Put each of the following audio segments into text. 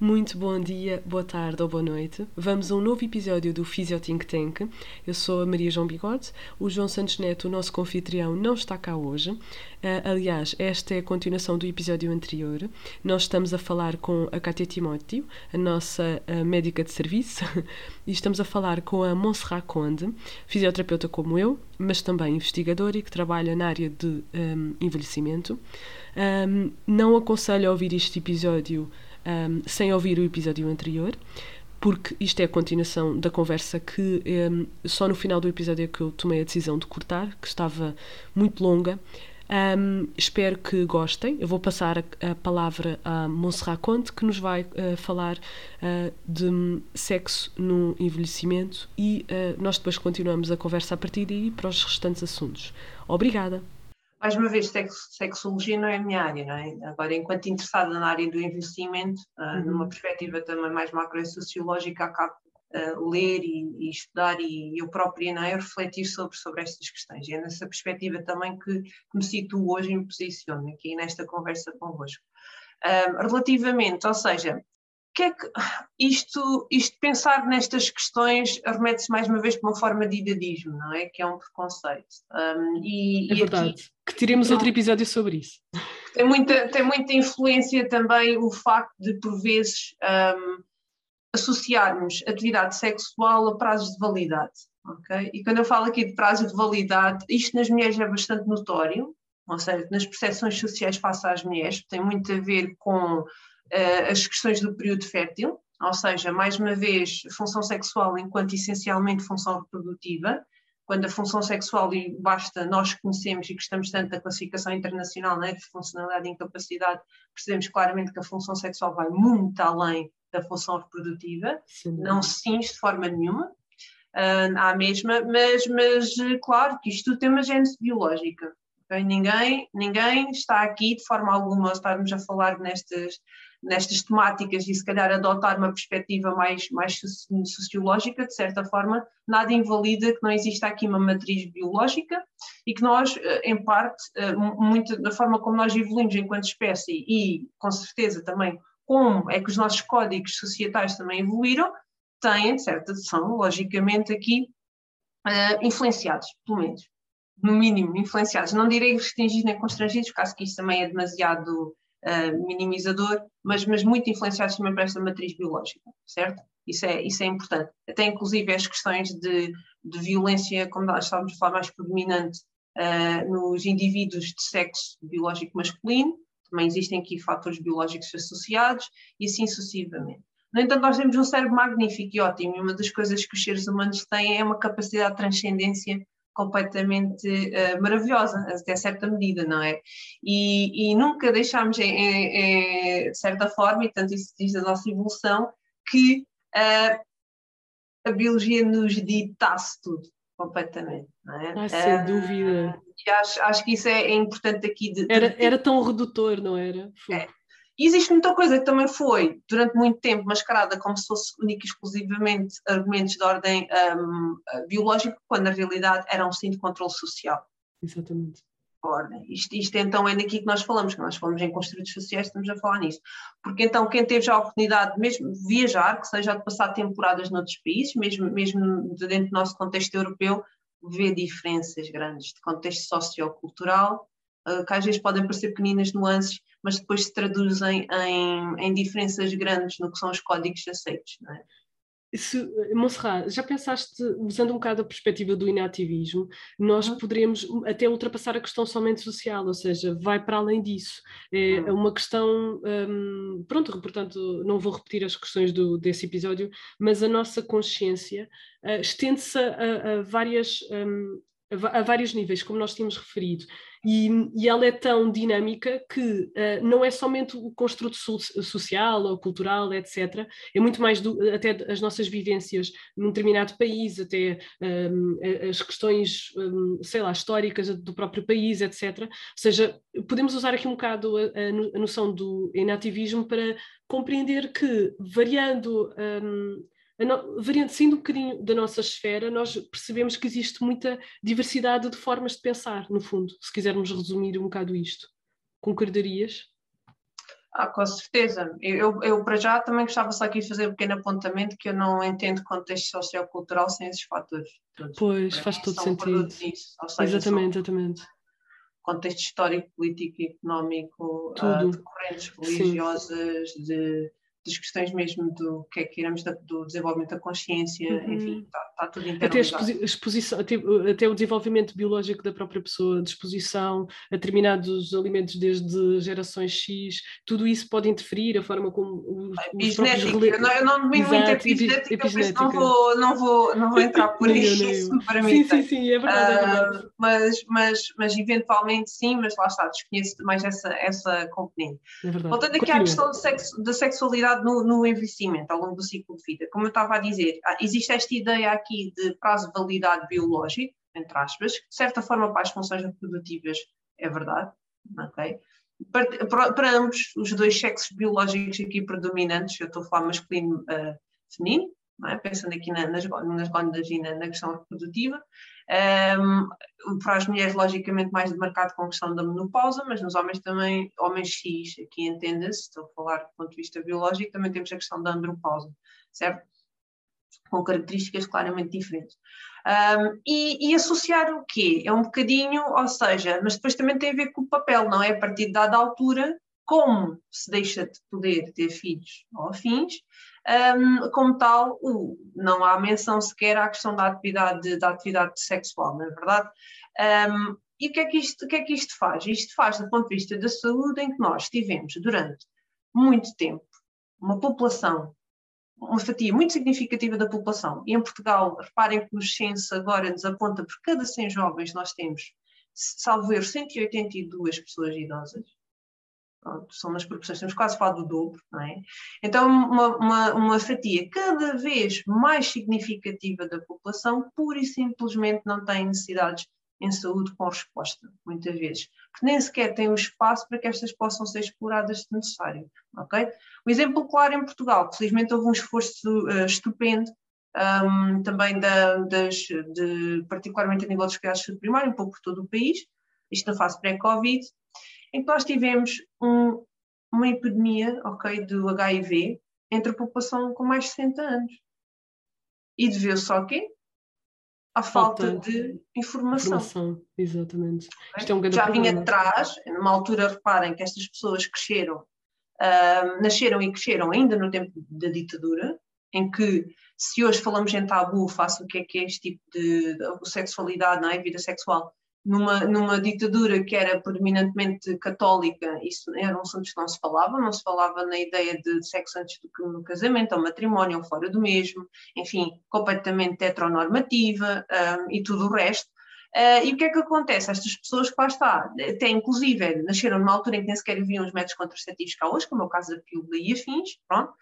Muito bom dia, boa tarde ou boa noite. Vamos a um novo episódio do Physio Think Tank. Eu sou a Maria João Bigode. O João Santos Neto, o nosso confitrião, não está cá hoje. Uh, aliás, esta é a continuação do episódio anterior. Nós estamos a falar com a Cátia Timóteo, a nossa uh, médica de serviço, e estamos a falar com a Monserrat Conde, fisioterapeuta como eu, mas também investigadora e que trabalha na área de um, envelhecimento. Um, não aconselho a ouvir este episódio um, sem ouvir o episódio anterior, porque isto é a continuação da conversa que um, só no final do episódio é que eu tomei a decisão de cortar, que estava muito longa. Um, espero que gostem. Eu vou passar a, a palavra a Monserrat Conte, que nos vai uh, falar uh, de sexo no envelhecimento e uh, nós depois continuamos a conversa a partir daí para os restantes assuntos. Obrigada! Mais uma vez, sexologia não é a minha área, não é? Agora, enquanto interessada na área do envelhecimento, uh, numa perspectiva também mais macro-sociológica, acabo uh, ler e, e, estudar e eu própria não é? refletir sobre, sobre estas questões. E é nessa perspectiva também que, que me situo hoje e me posiciono aqui nesta conversa convosco. Uh, relativamente, ou seja, que é que isto, isto pensar nestas questões remete-se mais uma vez para uma forma de idadismo, não é? Que é um preconceito. Um, e, é verdade. Aqui, que teremos outro episódio sobre isso. Tem muita, tem muita influência também o facto de, por vezes, um, associarmos atividade sexual a prazos de validade. Okay? E quando eu falo aqui de prazo de validade, isto nas mulheres é bastante notório, ou seja, nas percepções sociais face às mulheres, tem muito a ver com as questões do período fértil, ou seja, mais uma vez, função sexual enquanto essencialmente função reprodutiva, quando a função sexual, e basta nós conhecemos e gostamos tanto da classificação internacional né, de funcionalidade e incapacidade, percebemos claramente que a função sexual vai muito além da função reprodutiva, Sim. não se cinge de forma nenhuma uh, à mesma, mas, mas claro que isto tem uma gênese biológica. Okay? Ninguém, ninguém está aqui de forma alguma, estarmos a falar nestas, nestas temáticas e se calhar adotar uma perspectiva mais, mais sociológica, de certa forma, nada invalida que não exista aqui uma matriz biológica e que nós, eh, em parte, eh, muito da forma como nós evoluímos enquanto espécie e, com certeza, também como é que os nossos códigos societais também evoluíram, têm, de certa, são, logicamente, aqui uh, influenciados, pelo menos no mínimo, influenciados. Não direi restringidos nem constrangidos, caso que isso também é demasiado uh, minimizador, mas, mas muito influenciados também por esta matriz biológica, certo? Isso é, isso é importante. Até inclusive as questões de, de violência, como nós estávamos a falar, mais predominante uh, nos indivíduos de sexo biológico masculino, também existem aqui fatores biológicos associados e assim sucessivamente. No entanto, nós temos um cérebro magnífico e ótimo, e uma das coisas que os seres humanos têm é uma capacidade de transcendência completamente uh, maravilhosa, até certa medida, não é? E, e nunca deixámos, em, em, de certa forma, e tanto isso diz a nossa evolução, que uh, a biologia nos ditasse tudo, completamente, não é? Ah, sem uh, dúvida. Acho, acho que isso é, é importante aqui. De, de, era, era tão redutor, não era? É, e existe muita coisa que também foi, durante muito tempo, mascarada como se fosse única e exclusivamente argumentos de ordem um, biológica, quando na realidade era um sim de controle social. Exatamente. Ordem. Isto, isto então é daqui que nós falamos, que nós falamos em construtos sociais, estamos a falar nisso. Porque então quem teve já a oportunidade mesmo de viajar, que seja de passar temporadas noutros países, mesmo, mesmo dentro do nosso contexto europeu, vê diferenças grandes de contexto sociocultural, que às vezes podem parecer pequeninas nuances, mas depois se traduzem em, em diferenças grandes no que são os códigos aceitos. Não é? Se, Monserrat, já pensaste, usando um bocado a perspectiva do inativismo, nós uhum. poderemos até ultrapassar a questão somente social, ou seja, vai para além disso. É uhum. uma questão, um, pronto, portanto, não vou repetir as questões do, desse episódio, mas a nossa consciência uh, estende-se a, a, a várias. Um, a vários níveis, como nós tínhamos referido, e, e ela é tão dinâmica que uh, não é somente o construto so social ou cultural, etc., é muito mais do, até as nossas vivências num determinado país, até um, as questões, um, sei lá, históricas do próprio país, etc. Ou seja, podemos usar aqui um bocado a, a noção do enativismo para compreender que, variando. Um, no, variando sendo um bocadinho da nossa esfera, nós percebemos que existe muita diversidade de formas de pensar, no fundo, se quisermos resumir um bocado isto. Concordarias? Ah, com certeza. Eu, eu, para já, também gostava só aqui de fazer um pequeno apontamento que eu não entendo contexto sociocultural sem esses fatores. Todos. Pois, para faz todo sentido. Disso, seja, exatamente, exatamente. Contexto histórico, político, económico, uh, de correntes religiosas, Sim. de das questões mesmo do que é que iremos do desenvolvimento da consciência, uhum. enfim, está, está tudo interligado. Até, exposição, até, até, o desenvolvimento biológico da própria pessoa, de exposição a determinados alimentos desde gerações X, tudo isso pode interferir, a forma como os, os próprios... eu não domino muito a epigenética, epigenética. não vou, não, vou, não vou entrar por aí, se me Sim, sim, sim, é verdade, uh, é verdade. Ah, mas, mas, mas eventualmente sim, mas lá está, desconheço mais essa, essa componente. É verdade. Voltando aqui à questão sexo, da sexualidade no, no envelhecimento, ao longo do ciclo de vida. Como eu estava a dizer, ah, existe esta ideia aqui de prazo de validade biológico, entre aspas, que de certa forma para as funções reprodutivas é verdade, ok? Para, para, para ambos os dois sexos biológicos aqui predominantes, eu estou a falar masculino uh, feminino, é? pensando aqui na, nas, nas glândulas e na, na questão reprodutiva, um, para as mulheres, logicamente, mais demarcado com a questão da menopausa, mas nos homens também, homens X, aqui entenda-se, estou a falar do ponto de vista biológico, também temos a questão da andropausa, certo? Com características claramente diferentes. Um, e, e, associar o quê? É um bocadinho, ou seja, mas depois também tem a ver com o papel, não é? A partir de dada altura, como se deixa de poder ter filhos ou afins, um, como tal, não há menção sequer à questão da atividade, da atividade sexual, não é verdade? Um, e o que, é que isto, o que é que isto faz? Isto faz do ponto de vista da saúde em que nós tivemos durante muito tempo uma população, uma fatia muito significativa da população, e em Portugal, reparem que nos censos agora nos aponta por cada 100 jovens nós temos, salvo erro, 182 pessoas idosas, são nas proporções, temos quase falado do dobro, não é? Então, uma, uma, uma, fatia cada vez mais significativa da população, pura e simplesmente não tem necessidades em saúde com resposta, muitas vezes, porque nem sequer tem o espaço para que estas possam ser exploradas se necessário, ok? O exemplo claro em Portugal, felizmente houve um esforço uh, estupendo um, também da, das, de, particularmente a nível dos cuidados de primário, um pouco por todo o país, isto na fase pré-Covid, em que nós tivemos um, uma epidemia okay, do HIV entre a população com mais de 60 anos. E deveu-se só quê? À falta, falta de informação. informação. Exatamente. É um Já vinha de trás, numa altura, reparem que estas pessoas cresceram, uh, nasceram e cresceram ainda no tempo da ditadura, em que se hoje falamos em tabu, faço o que é que é este tipo de, de sexualidade, não é? vida sexual, numa, numa ditadura que era predominantemente católica, isso eram assuntos que não se falava, não se falava na ideia de sexo antes do casamento, ou matrimónio, ou fora do mesmo, enfim, completamente heteronormativa um, e tudo o resto. Uh, e o que é que acontece? Estas pessoas que lá está, até inclusive nasceram numa altura em que nem sequer haviam os métodos contraceptivos cá hoje, como é o caso da pílula e afins, pronto.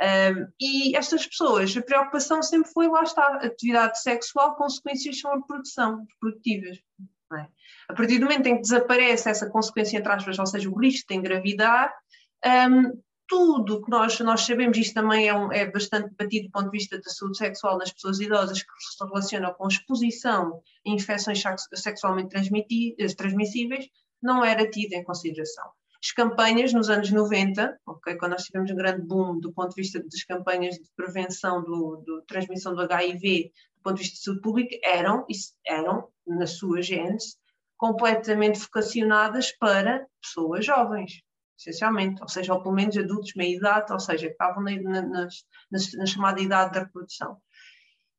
Um, e estas pessoas, a preocupação sempre foi, lá está, atividade sexual, consequências são reprodução, reprodutivas. É? A partir do momento em que desaparece essa consequência, entre aspas, ou seja, o risco de engravidar, um, tudo que nós, nós sabemos, isto também é, um, é bastante debatido do ponto de vista da saúde sexual nas pessoas idosas, que se relaciona com exposição a infecções sexualmente eh, transmissíveis, não era tido em consideração. As campanhas nos anos 90, okay, quando nós tivemos um grande boom do ponto de vista das campanhas de prevenção do transmissão do HIV, ponto de vista de saúde pública, eram, eram na sua gênese, completamente vocacionadas para pessoas jovens, essencialmente, ou seja, ou pelo menos adultos meia idade, ou seja, que estavam na, na, na, na chamada idade da reprodução.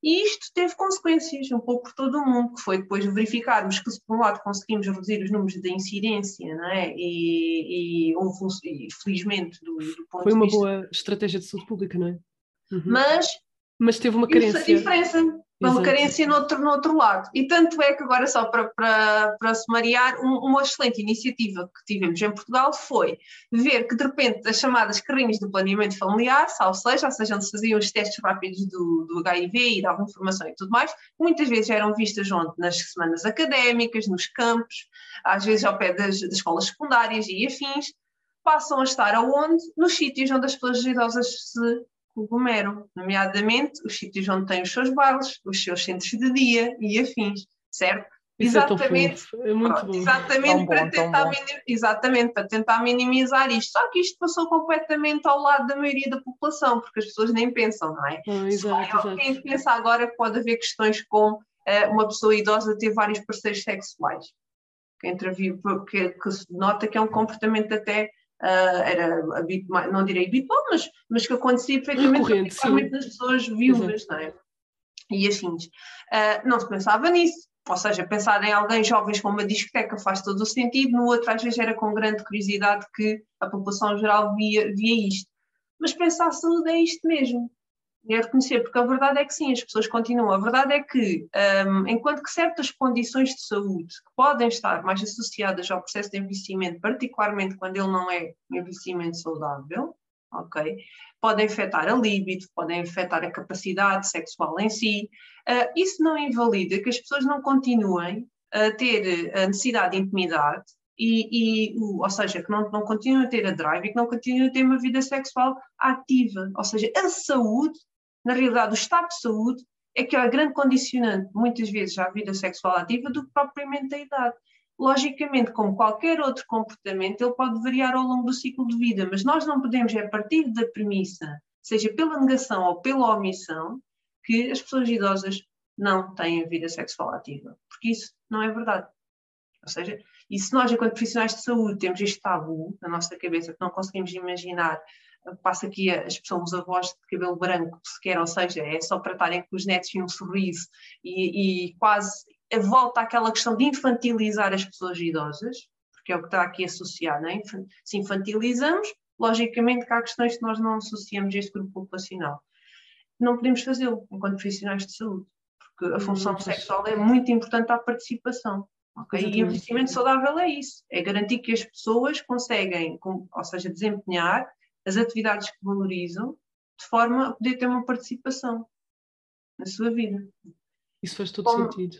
E isto teve consequências um pouco por todo o mundo, que foi depois verificarmos que, por um lado, conseguimos reduzir os números de incidência, não é? E, e houve, e, felizmente, do, do ponto Foi uma vista... boa estratégia de saúde pública, não é? Uhum. Mas, Mas teve uma carência. Isso, a diferença uma carência no outro, no outro lado. E tanto é que agora, só para, para, para sumariar, um, uma excelente iniciativa que tivemos em Portugal foi ver que, de repente, as chamadas carrinhas do planeamento familiar, salvo seja, ou seja, onde se faziam os testes rápidos do, do HIV e davam informação e tudo mais, muitas vezes eram vistas onde? Nas semanas académicas, nos campos, às vezes ao pé das, das escolas secundárias e afins, passam a estar aonde? Nos sítios onde as pessoas idosas se cogumelo, nomeadamente os sítios onde têm os seus bares, os seus centros de dia e afins, certo? Isso exatamente, é, é pronto, bom. Exatamente, para tentar minim, exatamente, para tentar minimizar isto. Só que isto passou completamente ao lado da maioria da população, porque as pessoas nem pensam, não é? Ah, exato, quem pensa agora que pode haver questões como uh, uma pessoa idosa ter vários parceiros sexuais. Que, entreviu, que, que se nota que é um comportamento até Uh, era habitual, não direi habitual, mas, mas que acontecia perfeitamente nas pessoas viúvas, não é? E assim, uh, não se pensava nisso. Ou seja, pensar em alguém jovens com uma discoteca faz todo o sentido, no outro às vezes era com grande curiosidade que a população geral via, via isto. Mas pensar saúde é isto mesmo. É reconhecer, porque a verdade é que sim, as pessoas continuam. A verdade é que, um, enquanto que certas condições de saúde que podem estar mais associadas ao processo de envelhecimento, particularmente quando ele não é envelhecimento saudável, ok? Podem afetar a libido, podem afetar a capacidade sexual em si. Uh, isso não invalida que as pessoas não continuem a ter a necessidade de intimidade e, e ou seja, que não, não continuem a ter a drive e que não continuem a ter uma vida sexual ativa. Ou seja, a saúde, na realidade, o estado de saúde é que é a grande condicionante, muitas vezes, à vida sexual ativa do que propriamente a idade. Logicamente, como qualquer outro comportamento, ele pode variar ao longo do ciclo de vida, mas nós não podemos, é a partir da premissa, seja pela negação ou pela omissão, que as pessoas idosas não têm vida sexual ativa, porque isso não é verdade. Ou seja, e se nós, enquanto profissionais de saúde, temos este tabu na nossa cabeça que não conseguimos imaginar, passa aqui a expressão dos avós de cabelo branco, sequer, ou seja, é só para estarem com os netos e um sorriso e, e quase volta àquela questão de infantilizar as pessoas idosas, porque é o que está aqui associado, é? se infantilizamos, logicamente que há questões que nós não associamos a este grupo populacional. Não podemos fazê-lo enquanto profissionais de saúde, porque a função hum, sexual é muito importante à participação. Okay? E o investimento saudável é isso, é garantir que as pessoas conseguem, ou seja, desempenhar as atividades que valorizam de forma a poder ter uma participação na sua vida. Isso faz todo Como, sentido.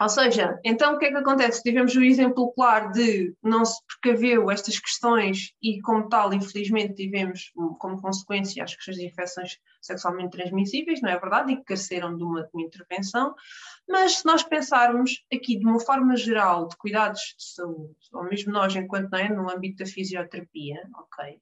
Ou seja, então o que é que acontece? Tivemos o exemplo claro de não se precaveu estas questões e, como tal, infelizmente, tivemos como consequência as questões de infecções sexualmente transmissíveis, não é verdade? E que careceram de uma, de uma intervenção. Mas se nós pensarmos aqui de uma forma geral de cuidados de saúde, ou mesmo nós, enquanto não é, no âmbito da fisioterapia, ok?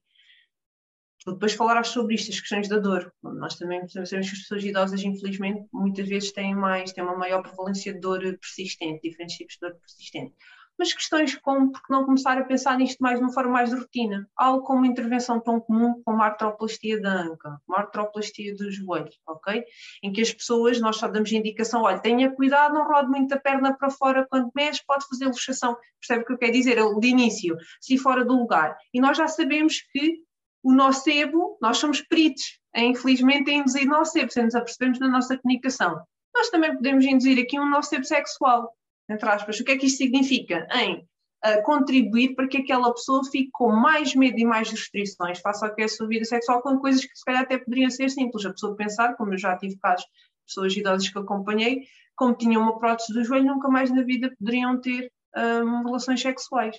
Depois falarás sobre isto, as questões da dor. Nós também sabemos que as pessoas idosas, infelizmente, muitas vezes têm mais, têm uma maior prevalência de dor persistente, diferentes tipos de dor persistente. Mas questões como, porque não começar a pensar nisto mais de uma forma mais de rotina? Algo como uma intervenção tão comum como a artroplastia da anca, uma artroplastia do joelho, ok? Em que as pessoas, nós só damos indicação, olha, tenha cuidado, não rode muito a perna para fora quando mexe, pode fazer luxação. Percebe o que eu quero dizer? De início, se fora do lugar. E nós já sabemos que o nocebo, nós somos peritos, infelizmente, em induzir nocebo, se nos apercebemos na nossa comunicação. Nós também podemos induzir aqui um nocebo sexual, entre aspas. O que é que isto significa? Em uh, contribuir para que aquela pessoa fique com mais medo e mais restrições face ao que é a sua vida sexual, com coisas que se calhar até poderiam ser simples. A pessoa pensar, como eu já tive casos de pessoas idosas que acompanhei, como tinham uma prótese do joelho, nunca mais na vida poderiam ter um, relações sexuais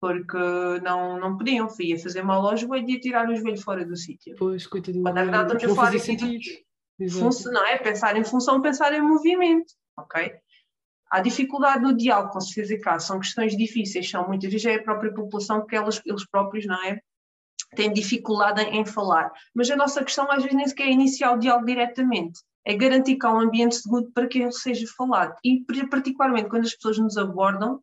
porque não, não podiam, ia fazer mal ao joelho e tirar o joelho fora do sítio. Pois, coitadinho. Mas na verdade estamos a falar aqui de não é pensar em função, pensar em movimento, ok? Há dificuldade no diálogo, com certeza que são questões difíceis, são muitas vezes é a própria população que elas, eles próprios, não é? Têm dificuldade em, em falar. Mas a nossa questão às vezes nem sequer é iniciar o diálogo diretamente, é garantir que há um ambiente seguro para que ele seja falado. E particularmente quando as pessoas nos abordam,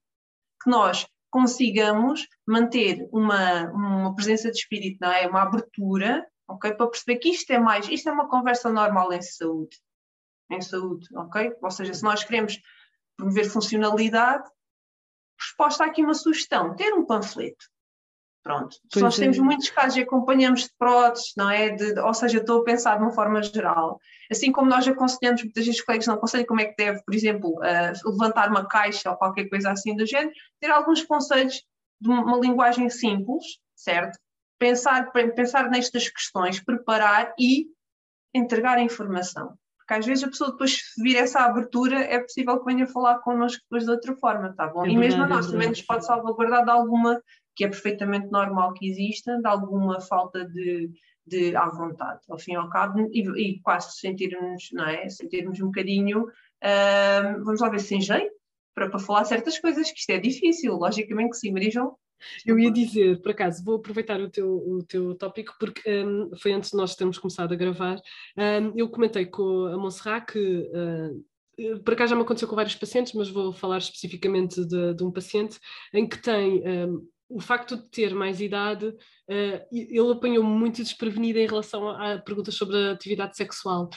que nós consigamos manter uma, uma presença de espírito, não é? uma abertura, ok? Para perceber que isto é mais, isto é uma conversa normal em saúde. Em saúde, ok? Ou seja, se nós queremos promover funcionalidade, resposta aqui uma sugestão, ter um panfleto. Pronto. Se nós temos muitos casos e acompanhamos de próteses, não é? De, ou seja, estou a pensar de uma forma geral. Assim como nós aconselhamos, muitas vezes os colegas não aconselham como é que deve, por exemplo, uh, levantar uma caixa ou qualquer coisa assim do género, ter alguns conselhos de uma linguagem simples, certo? Pensar, pensar nestas questões, preparar e entregar a informação. Porque às vezes a pessoa depois vir essa abertura, é possível que venha falar connosco depois de outra forma, tá bom? É e mesmo a nós é também nos pode salvaguardar de alguma que é perfeitamente normal que exista, de alguma falta de, de à vontade, ao fim e ao cabo, e, e quase sentirmos, não é? Sentirmos um bocadinho, vamos lá ver, sem jeito, para, para falar certas coisas, que isto é difícil, logicamente que sim, Maria João. Eu ia dizer, por acaso, vou aproveitar o teu, o teu tópico, porque um, foi antes de nós termos começado a gravar. Um, eu comentei com a Monserrat que, uh, por acaso já me aconteceu com vários pacientes, mas vou falar especificamente de, de um paciente em que tem um, o facto de ter mais idade, uh, ele apanhou-me muito desprevenida em relação a, a perguntas sobre a atividade sexual.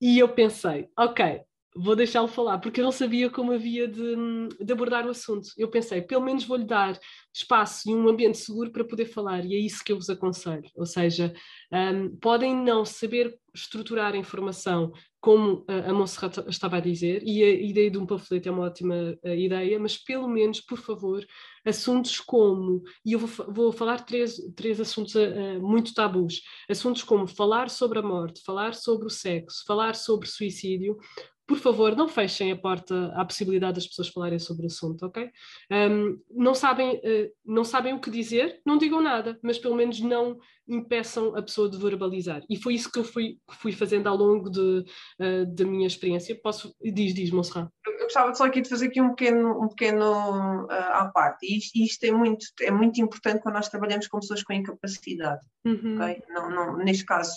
E eu pensei, ok, vou deixá-lo falar, porque eu não sabia como havia de, de, abordar o assunto. Eu pensei, pelo menos vou-lhe dar espaço e um ambiente seguro para poder falar, e é isso que eu vos aconselho. Ou seja, um, podem não saber estruturar a informação como a Monserrat estava a dizer, e a ideia de um panfleto é uma ótima uh, ideia, mas pelo menos, por favor, assuntos como, e eu vou, vou falar três, três assuntos uh, muito tabus, assuntos como falar sobre a morte, falar sobre o sexo, falar sobre suicídio, por favor, não fechem a porta à possibilidade das pessoas falarem sobre o assunto, ok? Um, não, sabem, uh, não sabem o que dizer, não digam nada, mas pelo menos não impeçam a pessoa de verbalizar. E foi isso que eu fui, fui fazendo ao longo de, uh, da minha experiência. Posso, diz, diz, Monserrat. Eu, eu gostava só aqui de fazer aqui um pequeno, um pequeno uh, à parte. E isto, isto, é, muito, é muito importante quando nós trabalhamos com pessoas com incapacidade. Uhum. Okay? Não, não, neste caso,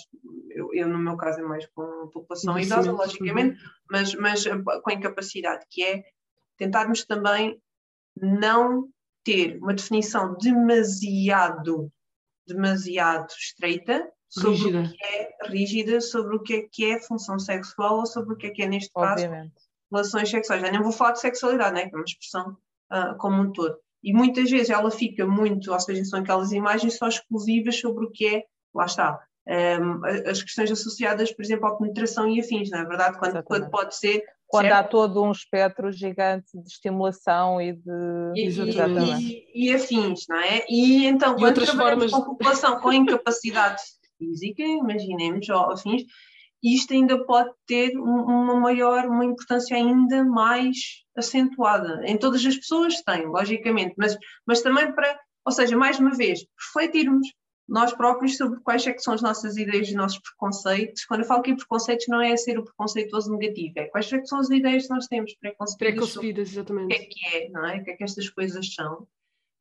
eu, eu, no meu caso é mais com população idosa, logicamente, uhum. mas, mas com incapacidade, que é tentarmos também não ter uma definição demasiado demasiado estreita sobre rígida. o que é rígida sobre o que é que é função sexual ou sobre o que é que é neste Obviamente. caso relações sexuais. Já nem vou falar de sexualidade, né, que é uma expressão uh, como um todo. E muitas vezes ela fica muito, ou seja, são aquelas imagens só exclusivas sobre o que é, lá está, um, as questões associadas, por exemplo, à penetração e afins, não é verdade? Quando, quando pode ser quando certo? há todo um espectro gigante de estimulação e de e, e, e, afins, não é? E então, e quando trabalhamos formas... com a população com incapacidade física, imaginemos, ou afins, isto ainda pode ter uma maior, uma importância ainda mais acentuada. Em todas as pessoas tem, logicamente, mas, mas também para, ou seja, mais uma vez, refletirmos, nós próprios sobre quais é que são as nossas ideias e os nossos preconceitos. Quando eu falo que preconceitos não é ser o preconceituoso negativo, é quais é que são as ideias que nós temos preconcebidas, preconcebidas exatamente. o que é que é, não é? O que é que estas coisas são.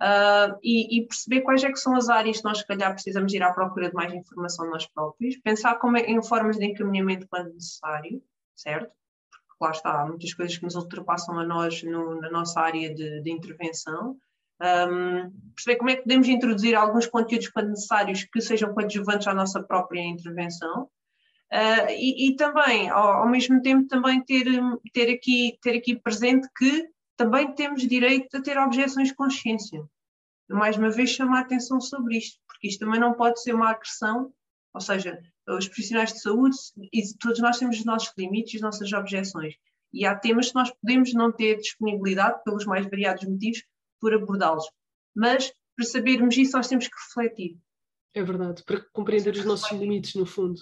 Uh, e, e, perceber quais é que são as áreas que nós, se calhar, precisamos ir à procura de mais informação nós próprios, pensar como é, em formas de encaminhamento quando necessário, certo? Porque lá está, há muitas coisas que nos ultrapassam a nós no, na nossa área de, de intervenção, um, perceber como é que podemos introduzir alguns conteúdos quando necessários que sejam coadjuvantes à nossa própria intervenção uh, e, e, também, ao, ao, mesmo tempo, também ter, ter, aqui, ter aqui presente que também temos direito a ter objeções de consciência. Mais uma vez, chamar atenção sobre isto, porque isto também não pode ser uma agressão, ou seja, os profissionais de saúde, e todos nós temos os nossos limites e as nossas objeções. E há temas que nós podemos não ter disponibilidade, pelos mais variados motivos, por abordá-los. Mas para sabermos isso, nós temos que refletir. É verdade, para compreender os nossos limites, no fundo.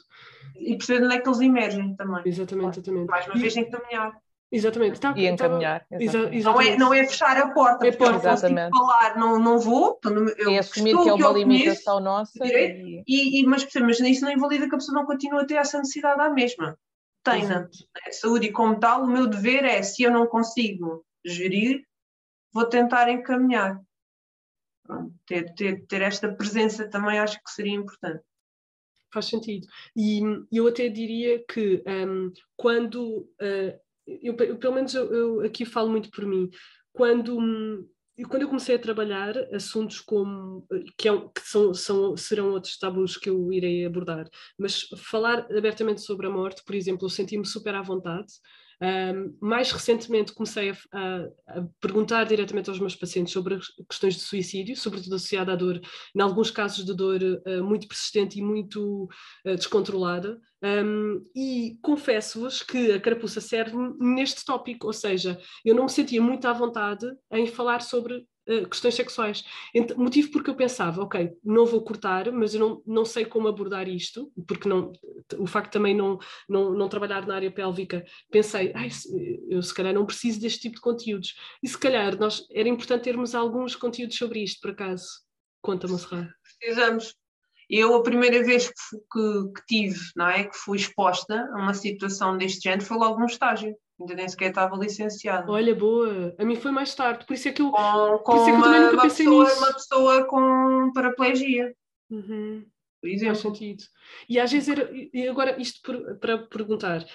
E perceber onde é que eles emergem também. Exatamente, exatamente. Mais uma vez, encaminhar. Exatamente. Tá, e encaminhar. Tá, exatamente. Não, é, não é fechar a porta, é porque porta. eu não consigo falar, não, não vou. Eu e assumir que é uma limitação nossa. E... E, e, mas, mas isso não invalida que a pessoa não continue a ter essa necessidade à mesma. Tem, né? Saúde e como tal, o meu dever é, se eu não consigo gerir, vou tentar encaminhar. Ter, ter, ter esta presença também acho que seria importante. Faz sentido. E eu até diria que um, quando, uh, eu, eu, pelo menos eu, eu, aqui falo muito por mim, quando, um, quando eu comecei a trabalhar assuntos como, que, é, que são, são, serão outros tabus que eu irei abordar, mas falar abertamente sobre a morte, por exemplo, eu senti-me super à vontade, mais recentemente comecei a, a, a, perguntar diretamente aos meus pacientes sobre questões de suicídio, sobretudo associada à dor, em alguns casos de dor uh, muito persistente e muito uh, descontrolada. Um, e confesso-vos que a carapuça serve neste tópico, ou seja, eu não me sentia muito à vontade em falar sobre Uh, questões sexuais. Ent motivo porque eu pensava, ok, não vou cortar, mas eu não, não sei como abordar isto, porque não, o facto também não, não, não trabalhar na área pélvica, pensei, ai, eu se calhar não preciso deste tipo de conteúdos. E se calhar nós, era importante termos alguns conteúdos sobre isto, por acaso. Conta-me. Precisamos. Eu, a primeira vez que, que, que, tive, não é? Que fui exposta a uma situação deste género foi logo no estágio. Ainda nem sequer estava licenciada. Olha, boa. A mim foi mais tarde, por isso é que eu, com, com por isso é que uma, eu também nunca uma pensei pessoa, nisso. Uma pessoa com paraplegia. Uhum. Por Faz exemplo. sentido. E às vezes era, e agora isto por- para perguntar,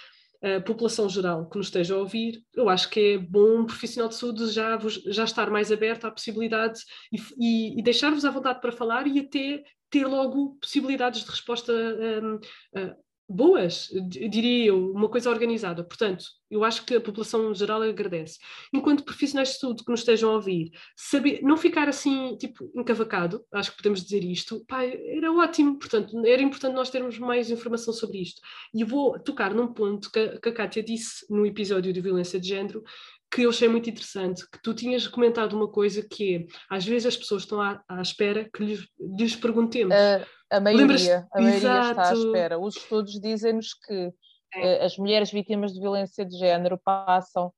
a população geral que nos esteja a ouvir, eu acho que é bom um profissional de saúde já, já estar mais aberto à possibilidade e, e- e deixar-vos à vontade para falar e até ter logo possibilidades de resposta hum, ah, boas, diria eu, uma coisa organizada. Portanto, eu acho que a população geral agradece. Enquanto profissionais de saúde que nos estejam a ouvir, saber, não ficar assim, tipo, encavacado, acho que podemos dizer isto, pá, era ótimo, portanto, era importante nós termos mais informação sobre isto. E vou tocar num ponto que a, que a Kátia disse no episódio de violência de género, que eu achei muito interessante, que tu tinhas comentado uma coisa que é, às vezes as pessoas estão à, à espera que lhes, lhes perguntemos. A, a maioria, a maioria está à espera. Os estudos dizem-nos que É. eh, as mulheres vítimas de violência de género passam,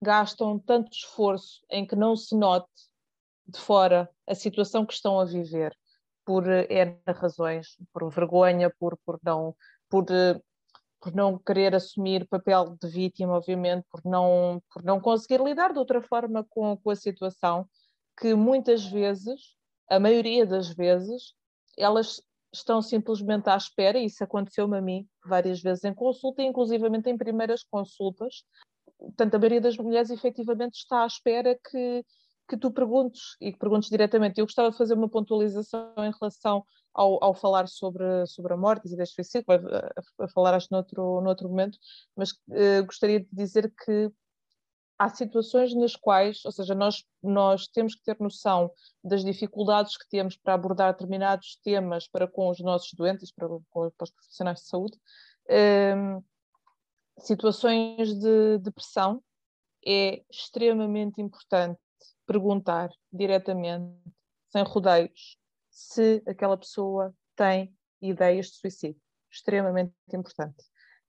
gastam tanto esforço em que não se note de fora a situação que estão a viver, por eh, N razões, por vergonha, por, por, não, por, eh, por não querer assumir papel de vítima, obviamente, por não, por não conseguir lidar de outra forma com, com a situação, que muitas vezes, a maioria das vezes, elas estão simplesmente à espera, e isso aconteceu-me a mim várias vezes em consulta, inclusivamente em primeiras consultas. Portanto, a maioria das mulheres efetivamente está à espera que, que tu perguntes e que perguntes diretamente. Eu gostava de fazer uma pontualização em relação ao, ao falar sobre, sobre a morte e deixo isso vai a, a falar acho noutro, noutro momento, mas eh, gostaria de dizer que há situações nas quais, ou seja, nós, nós temos que ter noção das dificuldades que temos para abordar determinados temas para com os nossos doentes, para, com- para os profissionais de saúde. Ehm, situações de depressão, é extremamente importante perguntar diretamente, sem rodeios, se aquela pessoa tem ideias de suicídio. Extremamente importante.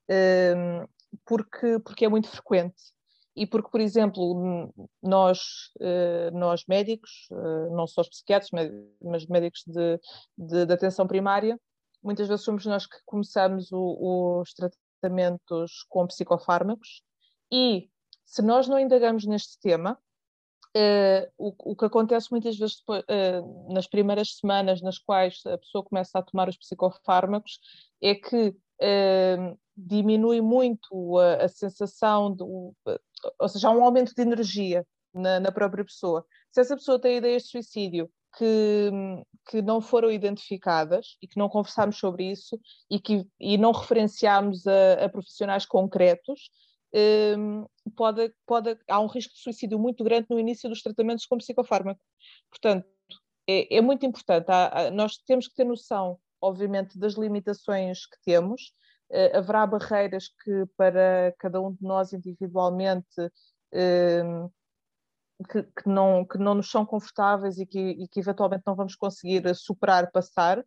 Ehm, porque, porque é muito frequente. E porque, por exemplo, nós, eh, nós médicos, eh, não só os psiquiatras, mas médicos de, de, de atenção primária, muitas vezes somos nós que começamos o- os tratamentos com psicofármacos e se nós não indagamos neste tema, eh, o, o que acontece muitas vezes depois, eh, nas primeiras semanas nas quais a pessoa começa a tomar os psicofármacos é que eh, diminui muito a, a sensação, ou seja, há um aumento de energia na, na própria pessoa. Se essa pessoa tem ideias de suicídio que, que não foram identificadas e que não conversámos sobre isso e que e não referenciámos a, a profissionais concretos, pode, pode, há um risco de suicídio muito grande no início dos tratamentos com psicofármaco. Portanto, é, é muito importante. Há- nós temos que ter noção, obviamente, das limitações que temos. Eh, haverá barreiras que, para cada um de nós individualmente, hum, que, que não, que não nos são confortáveis e que, e que eventualmente não vamos conseguir superar, passar,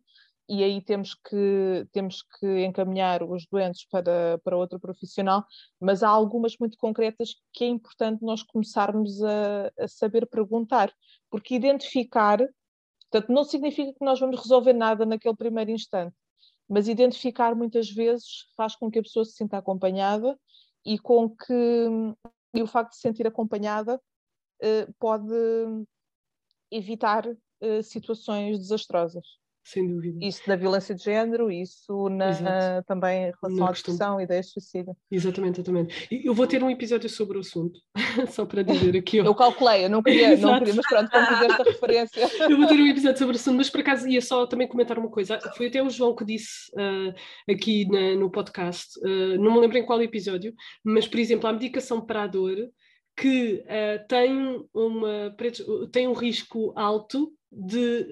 e aí temos que, temos que encaminhar os doentes para, para outro profissional, mas há algumas muito concretas que é importante nós começarmos a, a saber perguntar, porque identificar, portanto, não significa que nós vamos resolver nada naquele primeiro instante, mas identificar muitas vezes faz com que a pessoa se sinta acompanhada e com que e o facto de se sentir acompanhada eh, pode evitar eh, situações desastrosas. Sem dúvida. Isso na violência de género, isso na, Exato. também em relação Na à questão- depressão, ideias de suicídio. Exatamente, exatamente. E Eu vou ter um episódio sobre o assunto, só para dizer aqui. ó. Eu calculei, eu não queria, não queria mas pronto, como fizeste a referência. Eu vou ter um episódio sobre o assunto, mas por acaso ia só também comentar uma coisa. Foi até o João que disse ah, aqui na- no podcast, ah, não me lembro em qual episódio, mas por exemplo, a medicação para a dor que ah, tem, uma, tem um risco alto de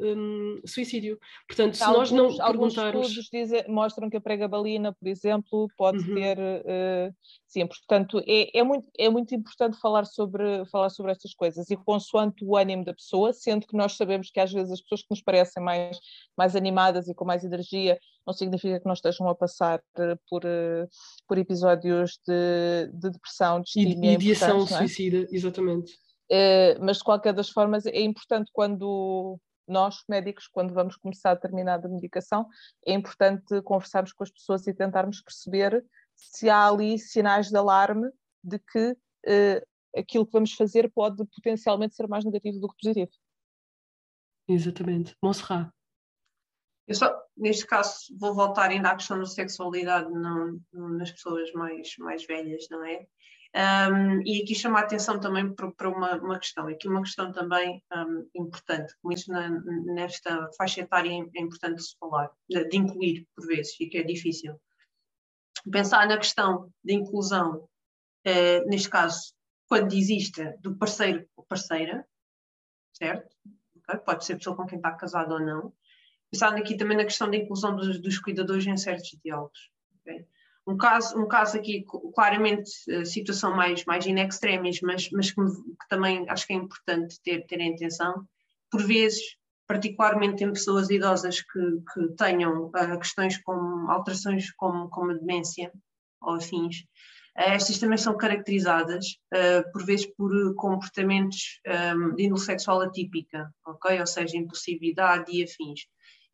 ah, um, suicídio. Portanto, se nós não alguns, alguns perguntarmos. estudos dizem- mostram que a pregabalina, por exemplo, pode Uhum. ter. eh, sim, portanto, é, é, muito, é muito importante falar sobre, falar sobre estas coisas e consoante o ânimo da pessoa, sendo que nós sabemos que às vezes as pessoas que nos parecem mais, mais animadas e com mais energia não significa que não estejam a passar eh, por, eh, por episódios de, de depressão, de E estímia ideação é? suicida, exatamente. Eh, mas de qualquer das formas é importante quando nós, médicos, quando vamos começar determinada medicação, é importante conversarmos com as pessoas e tentarmos perceber se há ali sinais de alarme de que uh, aquilo que vamos fazer pode potencialmente ser mais negativo do que positivo. Exatamente. Monserrat. Eu só, neste caso, vou voltar ainda à questão da sexualidade não, nas pessoas mais, mais velhas, não é? Um, e aqui chamar a atenção também para, uma, uma, questão, aqui uma questão também um, importante, como isso na, nesta faixa etária é, importante se falar, de, de, incluir por vezes, e que é difícil. Pensar na questão de inclusão, eh, neste caso, quando existe do parceiro ou parceira, certo? Okay? Pode ser pessoa com quem está casado ou não. Pensar aqui também na questão da inclusão dos, dos cuidadores em certos diálogos. Okay? Um caso, um caso aqui, claramente, situação mais, mais in extremis, mas, mas que, que, também acho que é importante ter, ter em atenção. Por vezes, particularmente em pessoas idosas que, que tenham uh, questões como alterações como, como a demência ou afins, uh, estas também são caracterizadas, uh, por vezes, por comportamentos um, de índole sexual atípica, ok? Ou seja, impulsividade e afins.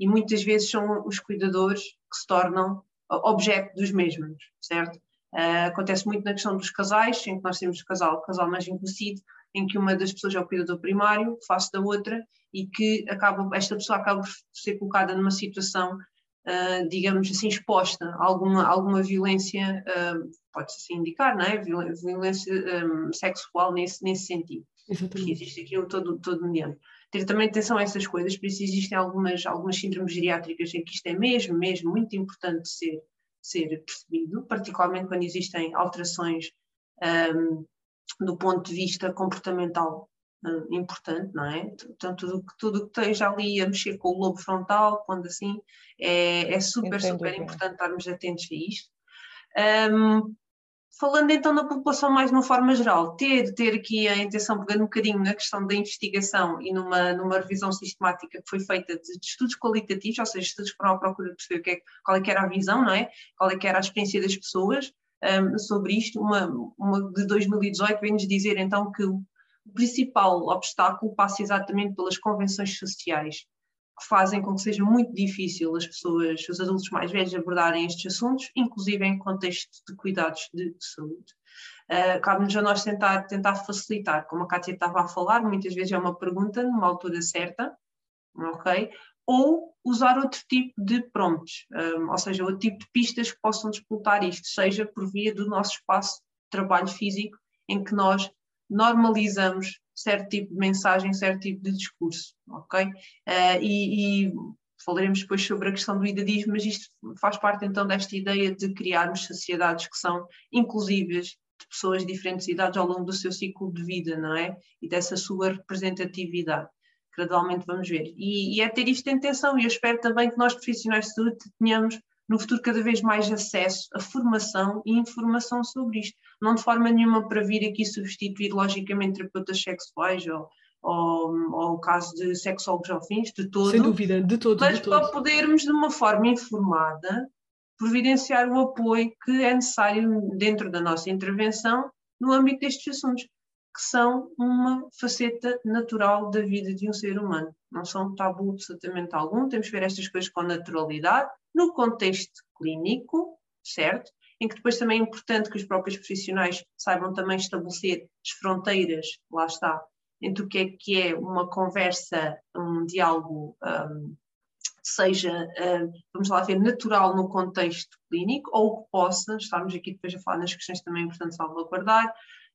E muitas vezes são os cuidadores que se tornam objeto dos mesmos, certo? Uh, acontece muito na questão dos casais, em que nós temos casal, casal mais impulsivo, em que uma das pessoas é o cuidador primário, face da outra, e que acaba, esta pessoa acaba por ser colocada numa situação, uh, digamos assim, exposta a alguma, alguma violência, uh, pode-se assim indicar, não é? Violência um, sexual nesse, nesse sentido. Exatamente. Porque existe aqui um todo, todo mediano ter também atenção a essas coisas, por isso existem algumas, algumas síndromes geriátricas em que isto é mesmo, mesmo muito importante ser, ser percebido, particularmente quando existem alterações um, do ponto de vista comportamental um, importante, não é? Então, tudo tudo que esteja ali a mexer com o lobo frontal, quando assim, é, é super, Entendi, super importante estarmos atentos a isto. Um, Falando então da população mais de uma forma geral, ter, ter aqui a intenção, pegando um bocadinho na questão da investigação e numa, numa revisão sistemática que foi feita de, de estudos qualitativos, ou seja, estudos que foram à procura de perceber é, qual é que era a visão, não é? Qual é que era a experiência das pessoas um, sobre isto. Uma, uma de 2018 vem-nos dizer então que o principal obstáculo passa exatamente pelas convenções sociais que fazem com que seja muito difícil as pessoas, os adultos mais velhos, abordarem estes assuntos, inclusive em contexto de cuidados de, de saúde. Uh, Cabe-nos a nós tentar, tentar facilitar, como a Kátia estava a falar, muitas vezes é uma pergunta numa altura certa, ok? Ou usar outro tipo de prompts, um, ou seja, outro tipo de pistas que possam disputar isto, seja por via do nosso espaço de trabalho físico, em que nós normalizamos certo tipo de mensagem, certo tipo de discurso, ok? Uh, e, e, falaremos depois sobre a questão do idadismo, mas isto faz parte então desta ideia de criarmos sociedades que são inclusivas de pessoas de diferentes idades ao longo do seu ciclo de vida, não é? E dessa sua representatividade. Gradualmente vamos ver. E, e é ter isto em atenção, e eu espero também que nós profissionais de saúde tenhamos no futuro cada vez mais acesso a formação e informação sobre isto. Não de forma nenhuma para vir aqui substituir logicamente terapeutas sexuais ou, ou, ou o caso de sexólogos ao fins, de todo. Sem dúvida, de todo. Mas de para todo. podermos, de uma forma informada, providenciar o apoio que é necessário dentro da nossa intervenção no âmbito destes assuntos, que são uma faceta natural da vida de um ser humano. Não são tabu absolutamente algum, temos que ver estas coisas com naturalidade, no contexto clínico, certo? Em que depois também é importante que os próprios profissionais saibam também estabelecer as fronteiras, lá está, entre o que é que é uma conversa, um diálogo, um, seja, um, vamos lá ver, natural no contexto clínico, ou que possa, estamos aqui depois a falar nas questões também importantes salvaguardar,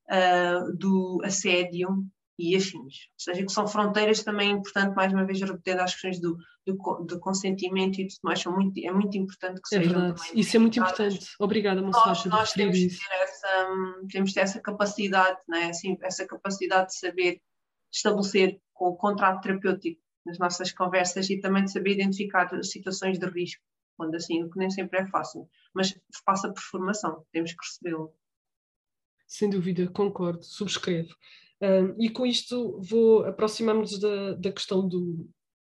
uh, do assédio e afins. Ou seja, que são fronteiras também importantes, mais uma vez repetindo as questões do, do, do, consentimento e tudo mais, são muito, é muito importante que é sejam verdade. também. Isso é muito importante. Obrigada, Monserrat, nós, nós temos isso. ter essa, temos de ter essa capacidade, né? assim, essa capacidade de saber estabelecer com o contrato terapêutico nas nossas conversas e também de saber identificar situações de risco, quando assim, o que nem sempre é fácil, mas passa por formação, temos que recebê-lo. Sem dúvida, concordo, subscrevo. E com isto vou aproximar-nos da, da questão do,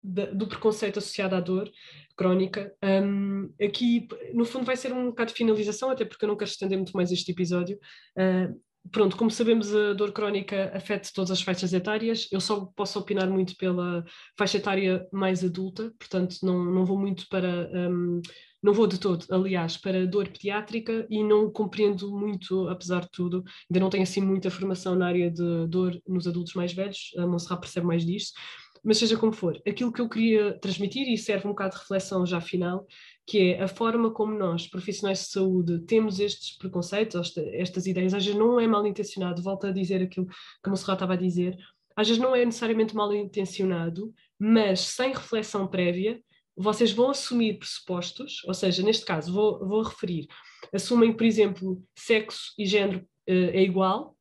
da, do preconceito associado à dor crónica. Um, aqui, no fundo, vai ser um bocado de finalização, até porque eu não quero estender muito mais este episódio. Uh, pronto, como sabemos, a dor crónica afeta todas as faixas etárias. Eu só posso opinar muito pela faixa etária mais adulta, portanto, não, não vou muito para. Um, não vou de todo, aliás, para dor pediátrica e não compreendo muito, apesar de tudo, ainda não tenho assim muita formação na área de dor nos adultos mais velhos, a Monserrat percebe mais disto, mas seja como for, aquilo que eu queria transmitir, e serve um bocado de reflexão já final, que é a forma como nós, profissionais de saúde, temos estes preconceitos, estas ideias, às vezes não é mal intencionado, volto a dizer aquilo que a Monserrat estava a dizer, às vezes não é necessariamente mal intencionado, mas sem reflexão prévia, vocês vão assumir pressupostos, ou seja, neste caso vou, vou referir, assumem, por exemplo, sexo e género uh, é igual,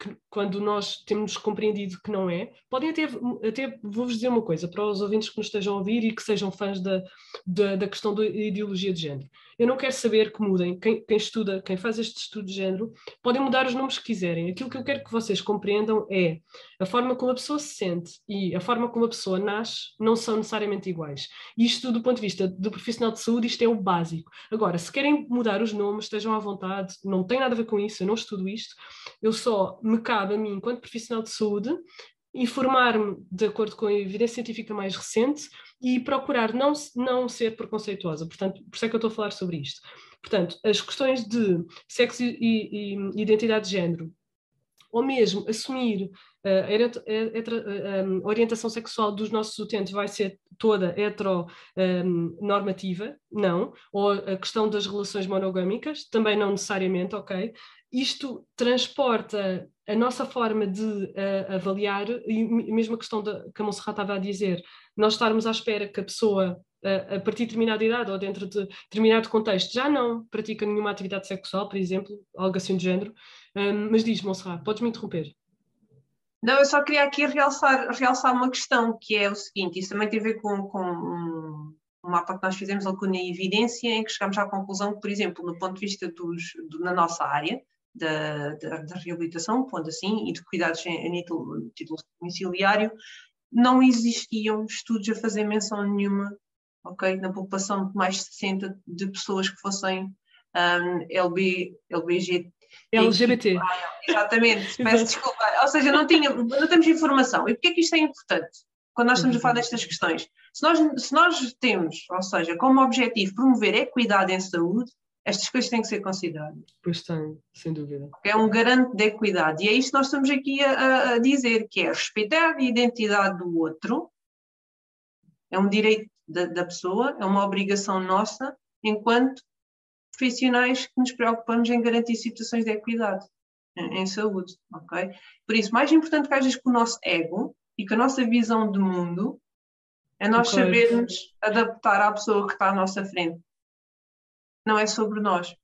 que, quando nós temos compreendido que não é, podem até, até vou-vos dizer uma coisa, para os ouvintes que nos estejam a ouvir e que sejam fãs da, da, da questão da ideologia de género. Eu não quero saber que mudem, quem, quem, estuda, quem faz este estudo de género, podem mudar os nomes que quiserem. Aquilo que eu quero que vocês compreendam é a forma como a pessoa se sente e a forma como a pessoa nasce não são necessariamente iguais. Isto, do ponto de vista do profissional de saúde, isto é o básico. Agora, se querem mudar os nomes, estejam à vontade, não tem nada a ver com isso, eu não estudo isto, eu só me cabe a mim, enquanto profissional de saúde, informar-me de acordo com a evidência científica mais recente e procurar não, não ser preconceituosa. Portanto, por isso é que eu estou a falar sobre isto. Portanto, as questões de sexo e, e, e identidade de género, ou mesmo assumir uh, a, a, a, orientação sexual dos nossos utentes vai ser toda heteronormativa, um, não, ou a questão das relações monogâmicas, também não necessariamente, ok? Isto transporta a nossa forma de uh, avaliar, e mesmo a questão que a Monserrat estava a dizer, nós estarmos à espera que a pessoa, uh, a partir de determinada idade ou dentro de determinado contexto, já não pratica nenhuma atividade sexual, por exemplo, algo assim de género. Um, mas diz, Monserrat, podes-me interromper. Não, eu só queria aqui realçar, realçar uma questão, que é o seguinte, isso também tem a ver com, com um, mapa que nós fizemos, Lacuna e Evidência, em que chegámos à conclusão que, por exemplo, no ponto de vista dos, do, na nossa área, da, da, da reabilitação, pondo assim, e de cuidados em, em título domiciliário, não existiam estudos a fazer menção nenhuma, ok, na população de mais de 60 de pessoas que fossem um, LB, LBG, LGBT. exatamente, peço desculpa. Ou seja, não, tinha, não temos informação. E porquê é que isto é importante? Quando nós estamos a falar uhum. destas questões. Se nós, se nós temos, ou seja, como objetivo promover equidade em saúde, estas coisas têm que ser consideradas. Pois tem, sem dúvida. É um garante de equidade. E é isto que nós estamos aqui a, a dizer, que é respeitar a identidade do outro, é um direito da, da pessoa, é uma obrigação nossa, enquanto profissionais que nos preocupamos em garantir situações de equidade em, em saúde, ok? Por isso, mais importante que às vezes que o nosso ego e que a nossa visão de mundo é nós sabermos adaptar à pessoa que está à nossa frente não é sobre nós.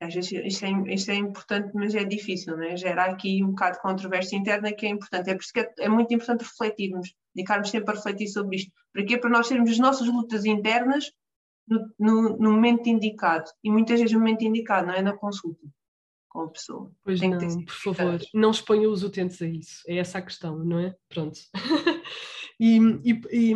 Às vezes isto é, isto é importante, mas é difícil, né? gera aqui um bocado de controvérsia interna que é importante. É por isso que é, é muito importante refletirmos, dedicarmos tempo a refletir sobre isto. Para quê? Para nós termos as nossas lutas internas no, no, no, momento indicado. E muitas vezes no momento indicado, não é na consulta com a pessoa. Pois Tem não, por favor, não exponha os utentes a isso. É essa a questão, não é? Pronto. E, e,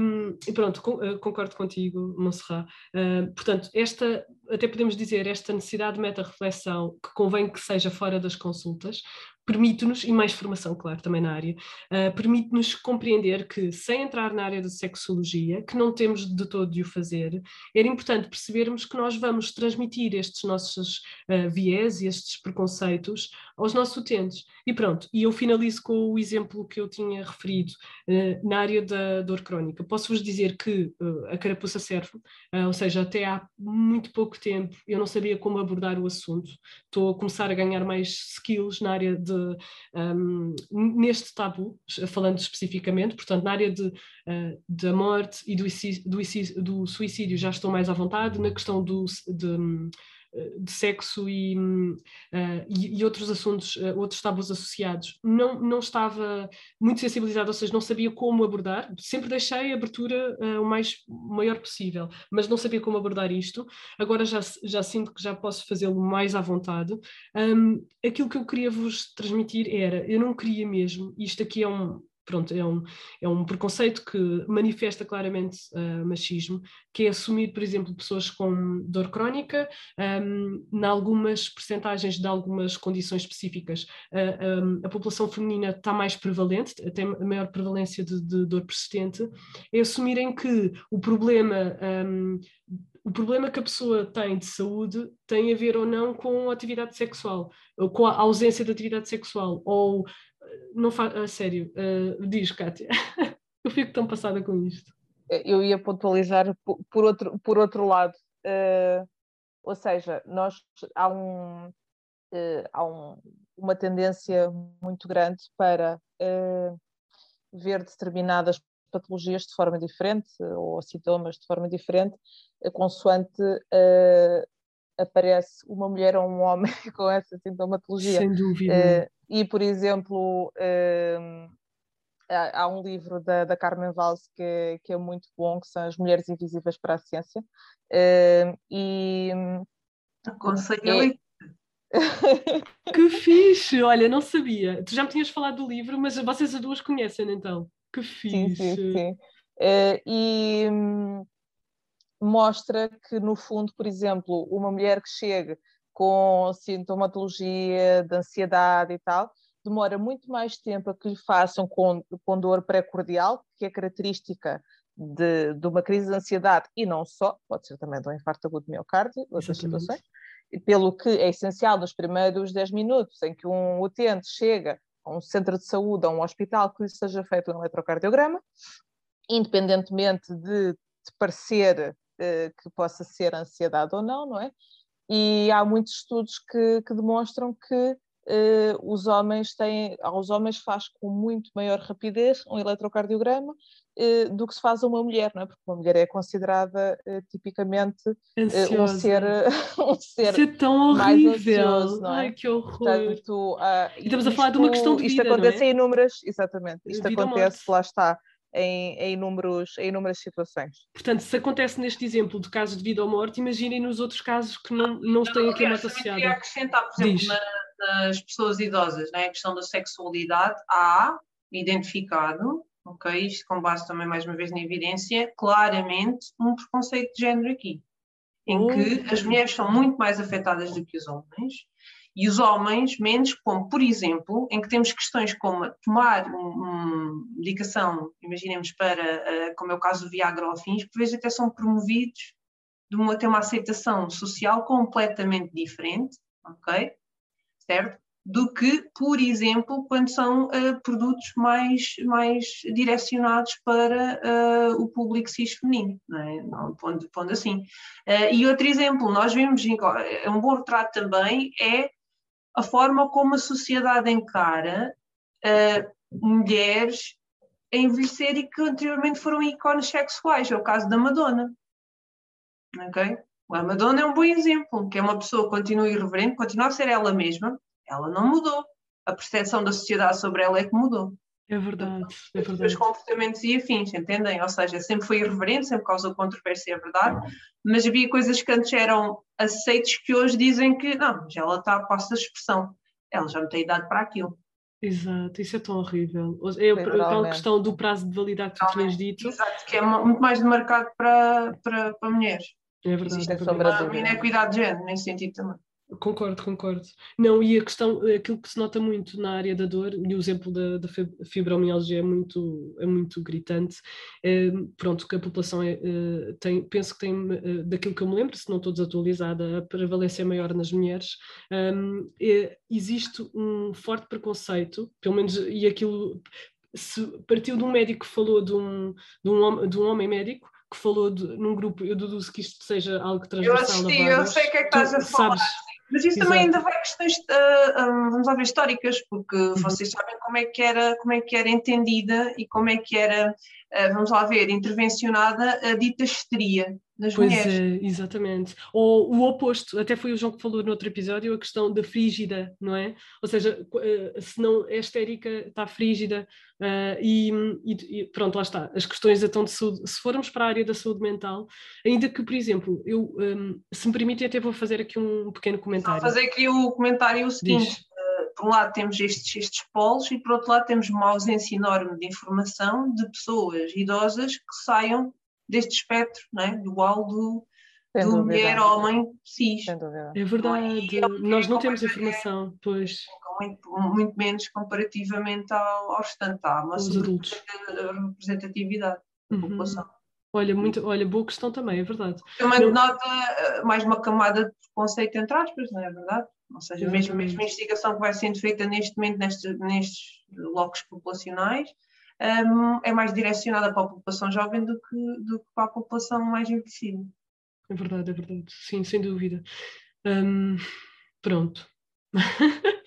e, pronto, eh, concordo contigo, Monserrat. Uh, portanto, esta, até podemos dizer, esta necessidade de meta-reflexão que convém que seja fora das consultas, permite-nos, e mais formação, claro, também na área, uh, permite-nos compreender que, sem entrar na área da sexologia, que não temos de todo de o fazer, era importante percebermos que nós vamos transmitir estes nossos uh, viés e estes preconceitos aos nossos utentes. E pronto, e eu finalizo com o exemplo que eu tinha referido uh, na área da dor crónica. Posso-vos dizer que a carapuça serve, ou seja, até há muito pouco tempo eu não sabia como abordar o assunto, estou a começar a ganhar mais skills na área de um, neste tabu, falando especificamente, portanto, na área de, uh, da morte e do, do, do, suicídio já estou mais à vontade, na questão do, de, de sexo e, uh, e, e, outros assuntos, uh, outros tabus associados, não, não estava muito sensibilizado, ou seja, não sabia como abordar, sempre deixei a abertura uh, o mais maior possível, mas não sabia como abordar isto, agora já, já sinto que já posso fazê-lo mais à vontade. Um, aquilo que eu queria vos transmitir era, eu não queria mesmo, isto aqui é um, pronto, é um, é um preconceito que manifesta claramente uh, machismo, que é assumir, por exemplo, pessoas com dor crónica, um, em algumas percentagens de algumas condições específicas. Uh, um, a população feminina está mais prevalente, tem maior prevalência de, de dor persistente, é assumirem que o problema um, o problema que a pessoa tem de saúde tem a ver ou não com a atividade sexual, ou com a ausência de atividade sexual, ou não faz a sério, uh, diz Kátia, eu fico tão passada com isto. Eu ia pontualizar por, outro, por outro lado, uh, ou seja, nós há, um, uh, há um, uma tendência muito grande para ver determinadas patologias de forma diferente ou sintomas de forma diferente, consoante aparece uma mulher ou um homem com essa sintomatologia. Sem dúvida. E, por exemplo, uh, há, um livro da, da Carmen Valls que, é, que é muito bom, que são As Mulheres Invisíveis para a Ciência. e. Aconselho é... que fixe! Olha, não sabia. Tu já me tinhas falado do livro, mas vocês as duas conhecem então. Que fixe! Sim, sim, sim. Uh, e um, mostra que, no fundo, por exemplo, uma mulher que chega com sintomatologia de ansiedade e tal, demora muito mais tempo a que lhe façam com, com dor pré-cordial, que é característica de, de, uma crise de ansiedade e não só, pode ser também de um infarto agudo de miocárdio, outras situações, pelo que é essencial nos primeiros 10 minutos em que um utente chega a um centro de saúde, a um hospital, que lhe seja feito um eletrocardiograma, independentemente de, de parecer eh, que possa ser ansiedade ou não, não é? E há muitos estudos que, que demonstram que Uh, os homens têm, aos homens faz com muito maior rapidez um eletrocardiograma uh, do que se faz a uma mulher, não é? Porque uma mulher é considerada uh, tipicamente um ser, um ser, ser tão horrível. Ansioso, é? Ai, que horror. Portanto, e estamos isto, a falar de uma questão de vida, Isto acontece é? em inúmeras, exatamente, isto acontece, lá está, em, em, inúmeros, em inúmeras situações. Portanto, se acontece neste exemplo de casos de vida ou morte, imaginem nos outros casos que não, não têm aqui uma associada. Eu queria acrescentar, por exemplo, na, nas pessoas idosas, né, a questão da sexualidade, há identificado, ok, isto com base também mais uma vez na evidência, claramente um preconceito de género aqui, em oh. que as mulheres são muito mais afetadas do que os homens, e os homens menos, como por exemplo, em que temos questões como tomar uma um, medicação, imaginemos para, uh, como é o caso do Viagra ou fins, por vezes até são promovidos de uma, ter uma aceitação social completamente diferente, ok? Certo? Do que, por exemplo, quando são uh, produtos mais, mais direcionados para uh, o público cis feminino, não é? pondo, pondo assim. e outro exemplo, nós vemos, é um bom retrato também, é a forma como a sociedade encara uh, mulheres a envelhecer e que anteriormente foram ícones sexuais. É o caso da Madonna. Ok? A Madonna é um bom exemplo, que é uma pessoa que continua irreverente, continua a ser ela mesma, ela não mudou. A percepção da sociedade sobre ela é que mudou. É verdade, é verdade. Os comportamentos e afins, entendem? Ou seja, sempre foi irreverente, sempre causou controvérsia, é verdade, mas havia coisas que antes eram aceites que hoje dizem que, não, já ela está, a expressão, ela já não tem idade para aquilo. Exato, isso é tão horrível. É aquela questão do prazo de validade que tu tinhas dito. Exato, que é muito mais demarcado para, para, para mulheres. É verdade. Existe é verdade. uma inequidade de género, nesse sentido também. Concordo, concordo. Não, e a questão, aquilo que se nota muito na área da dor, e o exemplo da, da fibromialgia é muito, é muito gritante, é, pronto, que a população é, é, tem, penso que tem, é, daquilo que eu me lembro, se não estou desatualizada, a prevalência é maior nas mulheres, é, existe um forte preconceito, pelo menos, e aquilo se partiu de um médico que falou de um, de um, de um homem médico, que falou de, num grupo, eu deduzo que isto seja algo transversal. Eu assisti, eu sei o que é que estás a falar. Sabes, mas isso Exato. também ainda vai questões, uh, ah, vamos lá ver, históricas, porque uhum. vocês sabem como é, que era, como é que era entendida e como é que era, uh, vamos lá ver, intervencionada a dita histeria das pois mulheres. É, exatamente. Ou o oposto, até foi o João que falou no outro episódio, a questão da frígida, não é? Ou seja, uh, se não é histérica, está frígida, uh, e, e, pronto, lá está. As questões então de saúde, se formos para a área da saúde mental, ainda que, por exemplo, eu, um, se me permitem, até vou fazer aqui um pequeno comentário. Vou fazer aqui o comentário o seguinte. Diz. Eh, por um lado temos estes, estes polos e por outro lado temos uma ausência enorme de informação de pessoas idosas que saiam deste espectro, né? dual do, do mulher-homem cis. É verdade, é nós não temos informação, pois. Muito, muito menos comparativamente ao, ao restante, há uma Os adultos. representatividade da uhum. população. Olha, muito, olha, boa questão também, é verdade. Também não... nota eh, mais uma camada de preconceito entre aspas, não é verdade? Ou seja, mesmo, mesmo a investigação que vai sendo feita neste momento nestes, nestes locos populacionais um, é mais direcionada para a população jovem do que, do que para a população mais envelhecida. É verdade, é verdade. Sim, sem dúvida. Um, pronto.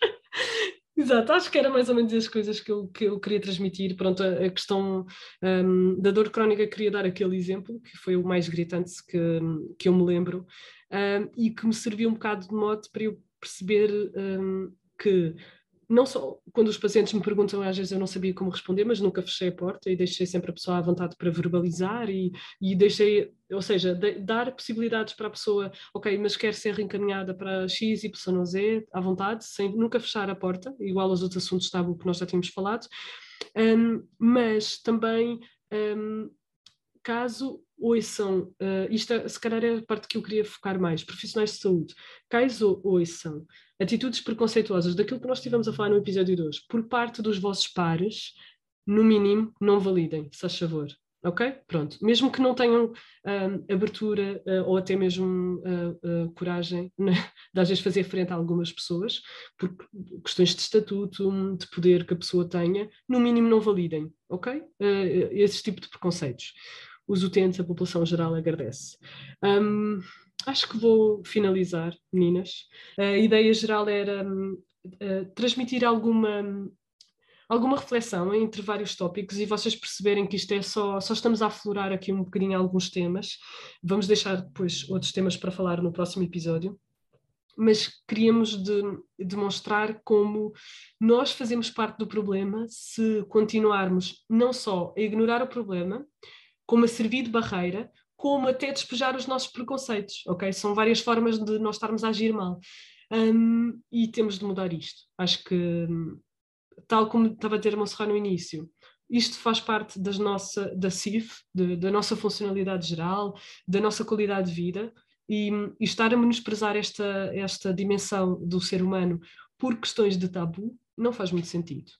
Exato, acho que era mais ou menos as coisas que eu, que eu queria transmitir. Pronto, a, a questão um, da dor crónica, queria dar aquele exemplo, que foi o mais gritante que, que eu me lembro, um, e que me serviu um bocado de mote para eu perceber um, que não só quando os pacientes me perguntam, às vezes eu não sabia como responder, mas nunca fechei a porta e deixei sempre a pessoa à vontade para verbalizar e, e deixei, ou seja, de, dar possibilidades para a pessoa, ok, mas quer ser reencaminhada para X, Y, Z, à vontade, sem nunca fechar a porta, igual aos outros assuntos tabu que nós já tínhamos falado, um, mas também um, caso ouçam, uh, isto é, se calhar é a parte que eu queria focar mais, profissionais de saúde, caso ouçam atitudes preconceituosas daquilo que nós estivemos a falar no episódio 2, por parte dos vossos pares, no mínimo, não validem, se faz favor. Ok? Pronto. Mesmo que não tenham uh, abertura uh, ou até mesmo uh, coragem né, de às vezes fazer frente a algumas pessoas, por questões de estatuto, de poder que a pessoa tenha, no mínimo não validem. Ok? esse tipo de preconceitos. Os utentes, a população geral agradece. Um, acho que vou finalizar, meninas. A ideia geral era uh, transmitir alguma, alguma reflexão entre vários tópicos e vocês perceberem que isto é só, só estamos a aflorar aqui um bocadinho alguns temas. Vamos deixar depois outros temas para falar no próximo episódio. Mas queríamos de, demonstrar como nós fazemos parte do problema se continuarmos não só a ignorar o problema, como a servir de barreira, como até despejar os nossos preconceitos, ok? São várias formas de nós estarmos a agir mal. Um, e temos de mudar isto. Acho que, tal como estava a ter a mostrar no início, isto faz parte das nossa, da CIF, de, da nossa funcionalidade geral, da nossa qualidade de vida, e, e, estar a menosprezar esta, esta dimensão do ser humano por questões de tabu não faz muito sentido.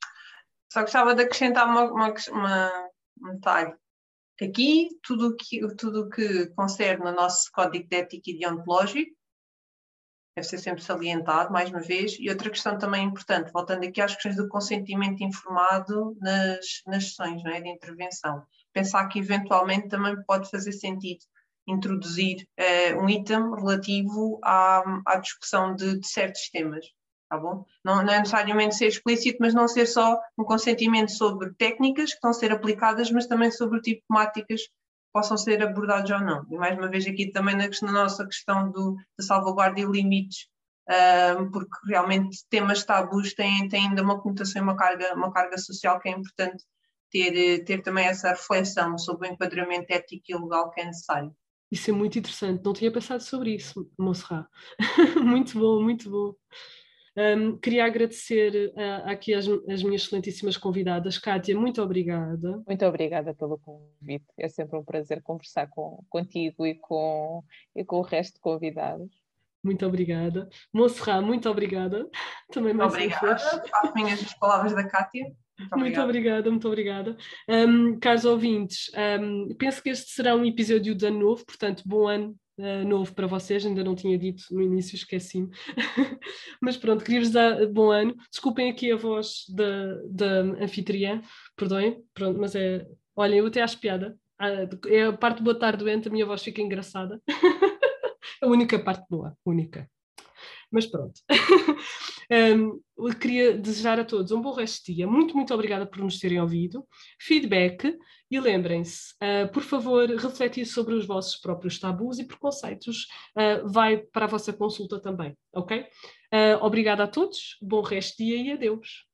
Só gostava de acrescentar uma, uma, uma, um detalhe. Aqui, tudo que, tudo que concerne o nosso código de ética e deontológico deve ser sempre salientado, mais uma vez. E outra questão também importante, voltando aqui às questões do consentimento informado nas, nas sessões é, de intervenção. Pensar que eventualmente também pode fazer sentido introduzir uh, um item relativo à, à discussão de, de certos temas tá bom? Não, não, é necessariamente ser explícito, mas não ser só um consentimento sobre técnicas que estão a ser aplicadas, mas também sobre o tipo de temáticas que possam ser abordadas ou não. E mais uma vez aqui também na, na nossa questão do, da salvaguarda e limites, um, porque realmente temas tabus têm, têm ainda uma conotação e uma carga, uma carga social que é importante ter, ter também essa reflexão sobre o enquadramento ético e legal que é necessário. Isso é muito interessante, não tinha pensado sobre isso, Monserrat. muito bom, muito bom. Um, queria agradecer uh, aqui as, as, minhas excelentíssimas convidadas. Kátia, muito obrigada. Muito obrigada pelo convite. É sempre um prazer conversar com, contigo e com, e com o resto de convidados. Muito obrigada. Monserrat, muito obrigada. Também mais obrigada. Faço minhas as palavras da Kátia. Muito, muito obrigada, muito obrigada. Um, caros ouvintes, um, penso que este será um episódio de ano novo, portanto, bom ano uh, novo para vocês, ainda não tinha dito no início, esqueci-me. Mas pronto, queria-vos dar bom ano. Desculpem aqui a voz da, da anfitriã, perdoem, pronto, mas é. Olhem, eu até acho piada. Uh, é a parte boa tarde doente, a minha voz fica engraçada. a única parte boa, única. Mas pronto. um, eu queria desejar a todos um bom resto de dia. Muito, muito obrigada por nos terem ouvido. Feedback e lembrem-se, uh, por favor, refletir sobre os vossos próprios tabus e preconceitos. Uh, vai para a vossa consulta também, ok? Uh, obrigada a todos, bom resto de dia e adeus.